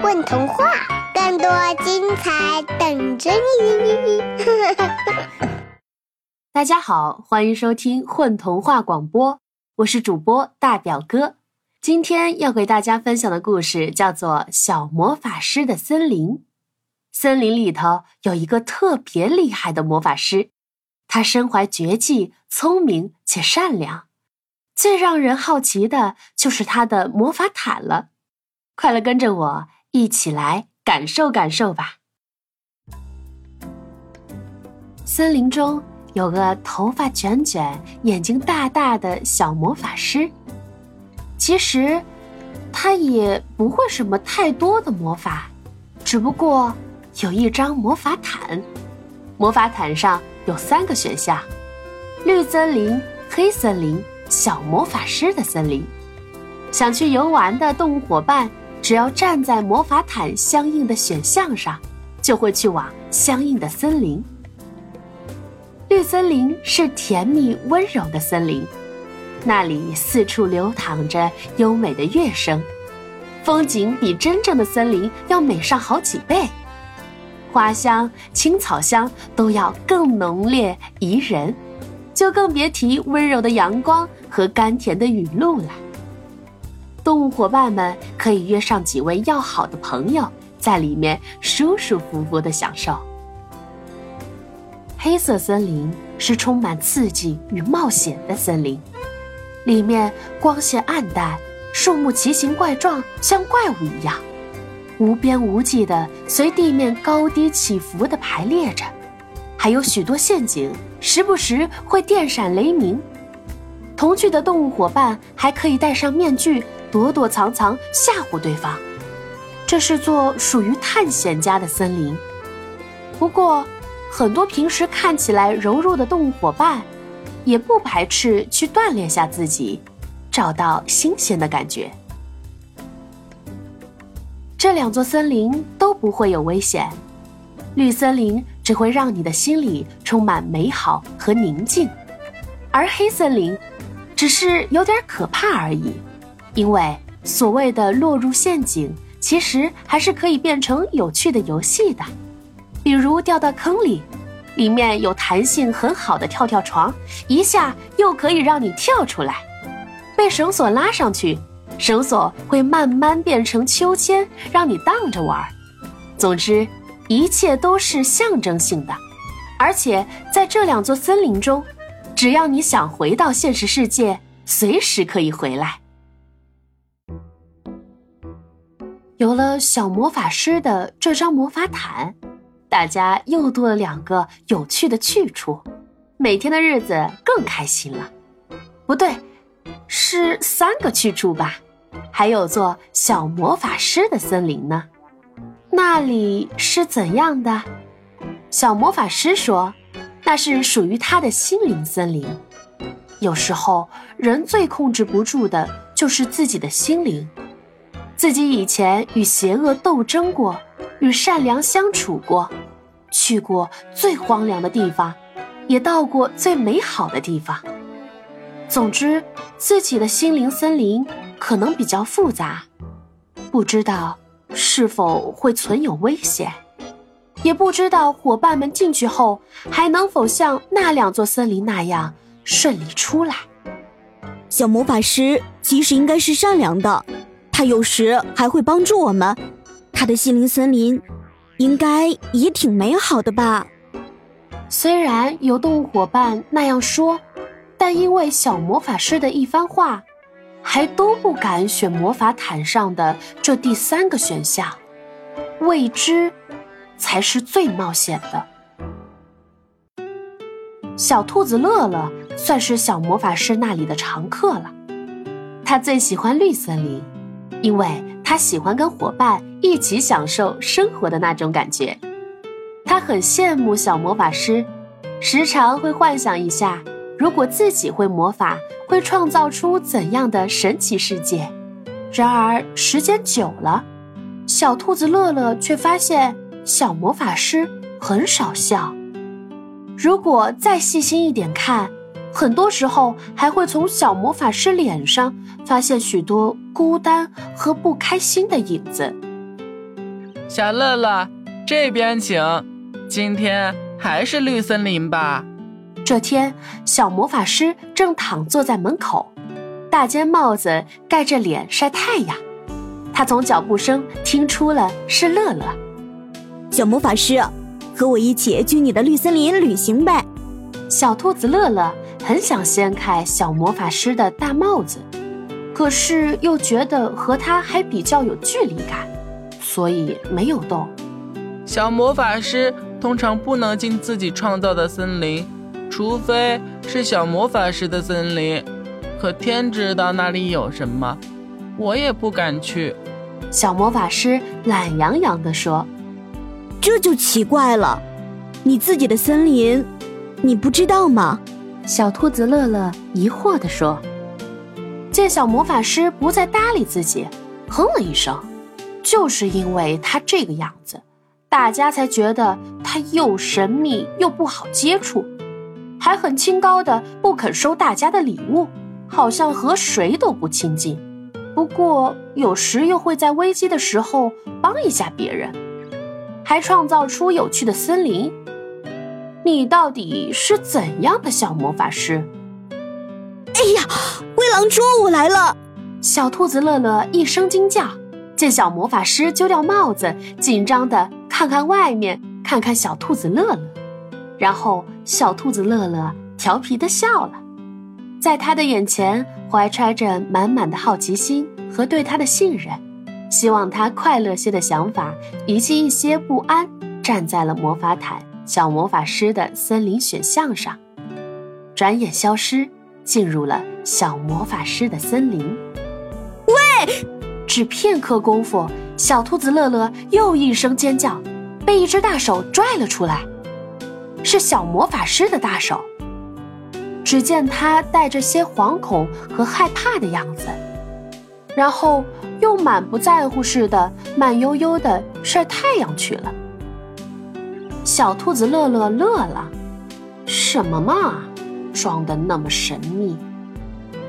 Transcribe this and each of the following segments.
混童话，更多精彩等着你！大家好，欢迎收听混童话广播，我是主播大表哥。今天要给大家分享的故事叫做《小魔法师的森林》。森林里头有一个特别厉害的魔法师，他身怀绝技，聪明且善良。最让人好奇的就是他的魔法毯了。快来跟着我！一起来感受感受吧。森林中有个头发卷卷、眼睛大大的小魔法师。其实，他也不会什么太多的魔法，只不过有一张魔法毯。魔法毯上有三个选项：绿森林、黑森林、小魔法师的森林。想去游玩的动物伙伴。只要站在魔法毯相应的选项上，就会去往相应的森林。绿森林是甜蜜温柔的森林，那里四处流淌着优美的乐声，风景比真正的森林要美上好几倍，花香、青草香都要更浓烈宜人，就更别提温柔的阳光和甘甜的雨露了。动物伙伴们可以约上几位要好的朋友，在里面舒舒服服的享受。黑色森林是充满刺激与冒险的森林，里面光线暗淡，树木奇形怪状，像怪物一样，无边无际的随地面高低起伏的排列着，还有许多陷阱，时不时会电闪雷鸣。同去的动物伙伴还可以戴上面具。躲躲藏藏吓唬对方，这是座属于探险家的森林。不过，很多平时看起来柔弱的动物伙伴，也不排斥去锻炼下自己，找到新鲜的感觉。这两座森林都不会有危险，绿森林只会让你的心里充满美好和宁静，而黑森林，只是有点可怕而已。因为所谓的落入陷阱，其实还是可以变成有趣的游戏的，比如掉到坑里，里面有弹性很好的跳跳床，一下又可以让你跳出来；被绳索拉上去，绳索会慢慢变成秋千，让你荡着玩。总之，一切都是象征性的，而且在这两座森林中，只要你想回到现实世界，随时可以回来。有了小魔法师的这张魔法毯，大家又多了两个有趣的去处，每天的日子更开心了。不对，是三个去处吧？还有座小魔法师的森林呢，那里是怎样的？小魔法师说，那是属于他的心灵森林。有时候，人最控制不住的就是自己的心灵。自己以前与邪恶斗争过，与善良相处过，去过最荒凉的地方，也到过最美好的地方。总之，自己的心灵森林可能比较复杂，不知道是否会存有危险，也不知道伙伴们进去后还能否像那两座森林那样顺利出来。小魔法师其实应该是善良的。他有时还会帮助我们，他的心灵森林应该也挺美好的吧？虽然有动物伙伴那样说，但因为小魔法师的一番话，还都不敢选魔法毯上的这第三个选项。未知才是最冒险的。小兔子乐乐算是小魔法师那里的常客了，他最喜欢绿森林。因为他喜欢跟伙伴一起享受生活的那种感觉，他很羡慕小魔法师，时常会幻想一下，如果自己会魔法，会创造出怎样的神奇世界。然而时间久了，小兔子乐乐却发现小魔法师很少笑。如果再细心一点看。很多时候还会从小魔法师脸上发现许多孤单和不开心的影子。小乐乐，这边请。今天还是绿森林吧。这天，小魔法师正躺坐在门口，大尖帽子盖着脸晒太阳。他从脚步声听出了是乐乐。小魔法师，和我一起去你的绿森林旅行呗。小兔子乐乐很想掀开小魔法师的大帽子，可是又觉得和他还比较有距离感，所以没有动。小魔法师通常不能进自己创造的森林，除非是小魔法师的森林。可天知道那里有什么，我也不敢去。小魔法师懒洋洋地说。这就奇怪了，你自己的森林，你不知道吗？小兔子乐乐疑惑地说。见小魔法师不再搭理自己，哼了一声。就是因为他这个样子，大家才觉得他又神秘又不好接触，还很清高的不肯收大家的礼物，好像和谁都不亲近。不过有时又会在危机的时候帮一下别人。还创造出有趣的森林，你到底是怎样的小魔法师？哎呀，灰狼捉我来了！小兔子乐乐一声惊叫，见小魔法师揪掉帽子，紧张的看看外面，看看小兔子乐乐，然后小兔子乐乐调皮的笑了，在他的眼前怀揣着满满的好奇心和对他的信任。希望他快乐些的想法，遗弃一些不安，站在了魔法毯小魔法师的森林选项上，转眼消失，进入了小魔法师的森林。喂！只片刻功夫，小兔子乐乐又一声尖叫，被一只大手拽了出来，是小魔法师的大手。只见他带着些惶恐和害怕的样子。然后又满不在乎似的，慢悠悠的晒太阳去了。小兔子乐乐乐了，什么嘛，装的那么神秘？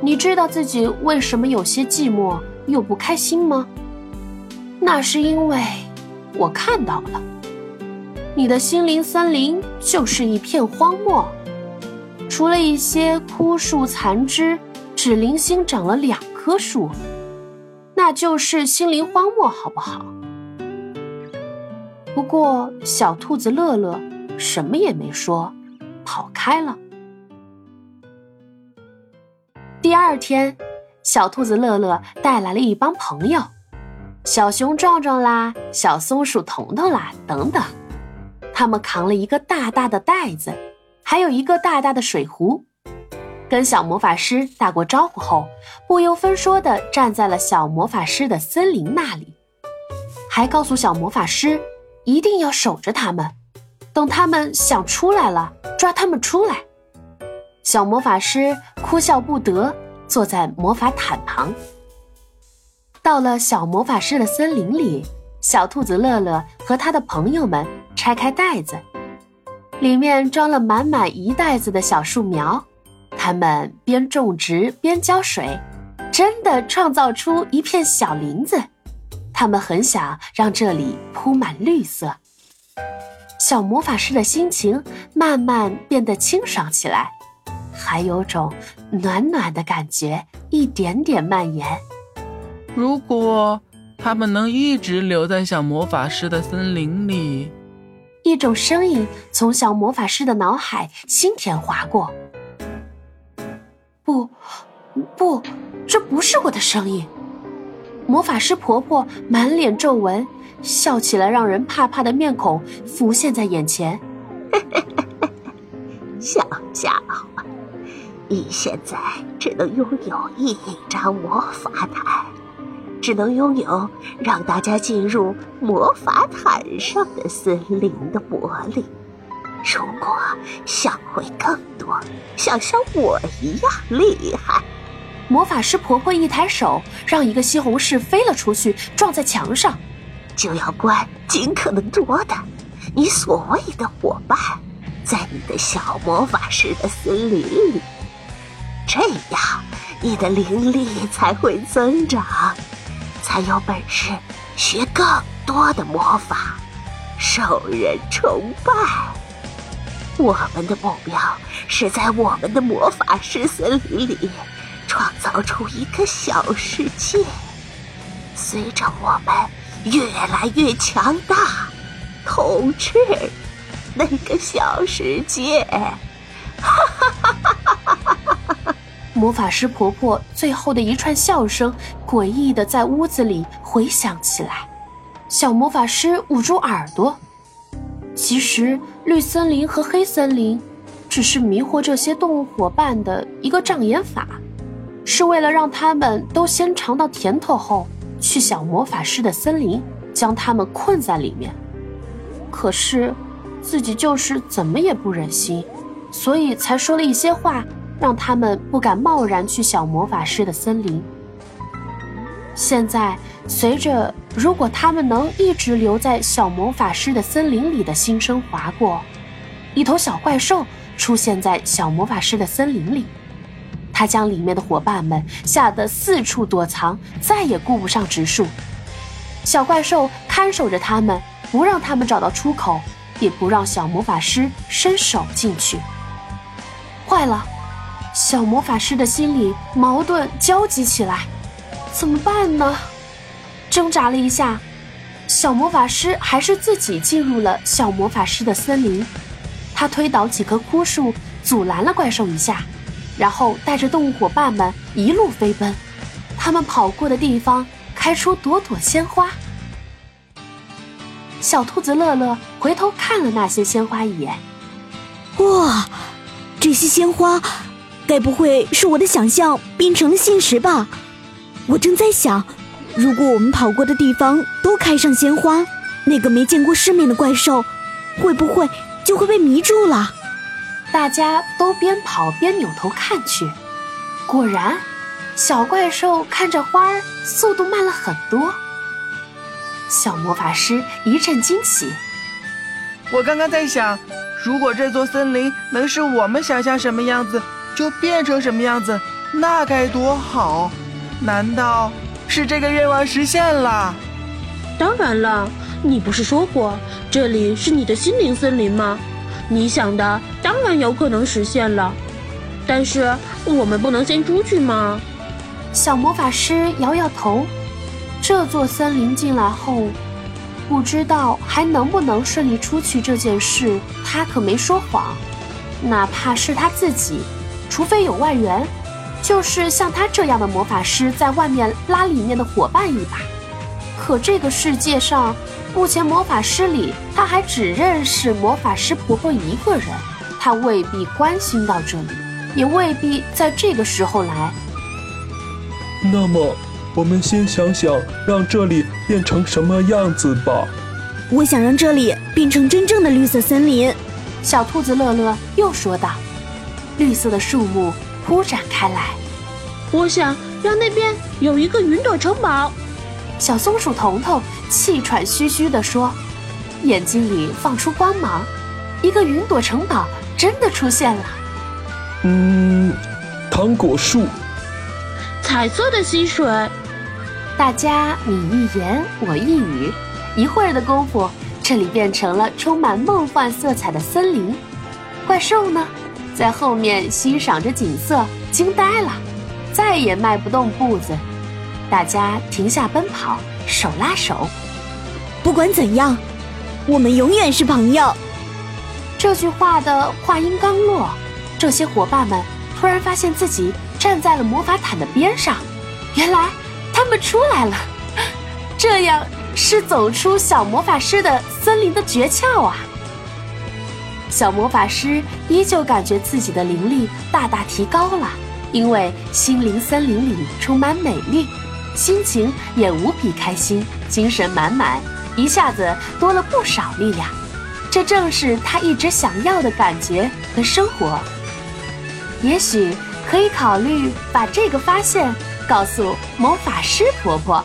你知道自己为什么有些寂寞又不开心吗？那是因为我看到了，你的心灵森林就是一片荒漠，除了一些枯树残枝，只零星长了两棵树。那就是心灵荒漠，好不好？不过小兔子乐乐什么也没说，跑开了。第二天，小兔子乐乐带来了一帮朋友，小熊壮壮啦，小松鼠彤彤啦，等等。他们扛了一个大大的袋子，还有一个大大的水壶。跟小魔法师打过招呼后，不由分说地站在了小魔法师的森林那里，还告诉小魔法师一定要守着他们，等他们想出来了，抓他们出来。小魔法师哭笑不得，坐在魔法毯旁。到了小魔法师的森林里，小兔子乐乐和他的朋友们拆开袋子，里面装了满满一袋子的小树苗。他们边种植边浇水，真的创造出一片小林子。他们很想让这里铺满绿色。小魔法师的心情慢慢变得清爽起来，还有种暖暖的感觉一点点蔓延。如果他们能一直留在小魔法师的森林里，一种声音从小魔法师的脑海心田划过。不，不，这不是我的声音。魔法师婆婆满脸皱纹，笑起来让人怕怕的面孔浮现在眼前。小家伙，你现在只能拥有一张魔法毯，只能拥有让大家进入魔法毯上的森林的魔力。如果想会更多，想像我一样厉害，魔法师婆婆一抬手，让一个西红柿飞了出去，撞在墙上。就要关尽可能多的你所谓的伙伴，在你的小魔法师的森林里，这样你的灵力才会增长，才有本事学更多的魔法，受人崇拜。我们的目标是在我们的魔法师森林里创造出一个小世界。随着我们越来越强大，统治那个小世界。哈哈哈哈哈哈！魔法师婆婆最后的一串笑声诡异的在屋子里回响起来。小魔法师捂住耳朵。其实，绿森林和黑森林，只是迷惑这些动物伙伴的一个障眼法，是为了让他们都先尝到甜头后，去小魔法师的森林，将他们困在里面。可是，自己就是怎么也不忍心，所以才说了一些话，让他们不敢贸然去小魔法师的森林。现在，随着如果他们能一直留在小魔法师的森林里的心声划过，一头小怪兽出现在小魔法师的森林里，他将里面的伙伴们吓得四处躲藏，再也顾不上植树。小怪兽看守着他们，不让他们找到出口，也不让小魔法师伸手进去。坏了，小魔法师的心里矛盾焦急起来。怎么办呢？挣扎了一下，小魔法师还是自己进入了小魔法师的森林。他推倒几棵枯树，阻拦了怪兽一下，然后带着动物伙伴们一路飞奔。他们跑过的地方开出朵朵鲜花。小兔子乐乐回头看了那些鲜花一眼，哇，这些鲜花，该不会是我的想象变成了现实吧？我正在想，如果我们跑过的地方都开上鲜花，那个没见过世面的怪兽，会不会就会被迷住了？大家都边跑边扭头看去，果然，小怪兽看着花儿，速度慢了很多。小魔法师一阵惊喜。我刚刚在想，如果这座森林能是我们想象什么样子，就变成什么样子，那该多好！难道是这个愿望实现了？当然了，你不是说过这里是你的心灵森林吗？你想的当然有可能实现了。但是我们不能先出去吗？小魔法师摇摇头。这座森林进来后，不知道还能不能顺利出去这件事，他可没说谎。哪怕是他自己，除非有外援。就是像他这样的魔法师在外面拉里面的伙伴一把，可这个世界上目前魔法师里，他还只认识魔法师婆婆一个人，他未必关心到这里，也未必在这个时候来。那么，我们先想想让这里变成什么样子吧。我想让这里变成真正的绿色森林。小兔子乐乐又说道：“绿色的树木。”铺展开来，我想让那边有一个云朵城堡。小松鼠彤彤气喘吁吁地说，眼睛里放出光芒。一个云朵城堡真的出现了。嗯，糖果树，彩色的溪水。大家你一言我一语，一会儿的功夫，这里变成了充满梦幻色彩的森林。怪兽呢？在后面欣赏着景色，惊呆了，再也迈不动步子。大家停下奔跑，手拉手。不管怎样，我们永远是朋友。这句话的话音刚落，这些伙伴们突然发现自己站在了魔法毯的边上。原来他们出来了，这样是走出小魔法师的森林的诀窍啊！小魔法师依旧感觉自己的灵力大大提高了，因为心灵森林里充满美丽，心情也无比开心，精神满满，一下子多了不少力量。这正是他一直想要的感觉和生活。也许可以考虑把这个发现告诉魔法师婆婆。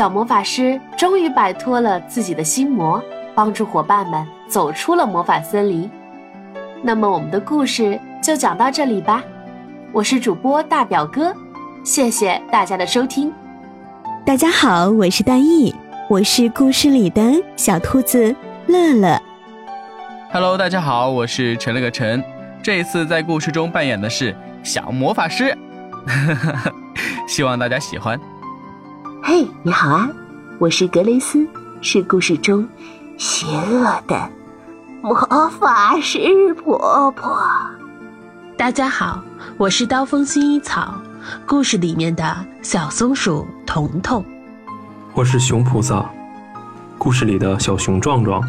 小魔法师终于摆脱了自己的心魔，帮助伙伴们走出了魔法森林。那么，我们的故事就讲到这里吧。我是主播大表哥，谢谢大家的收听。大家好，我是丹毅，我是故事里的小兔子乐乐。Hello，大家好，我是陈了个陈，这一次在故事中扮演的是小魔法师，希望大家喜欢。嘿，你好啊，我是格雷斯，是故事中邪恶的魔法师婆婆。大家好，我是刀锋薰衣草，故事里面的小松鼠彤彤。我是熊菩萨，故事里的小熊壮壮。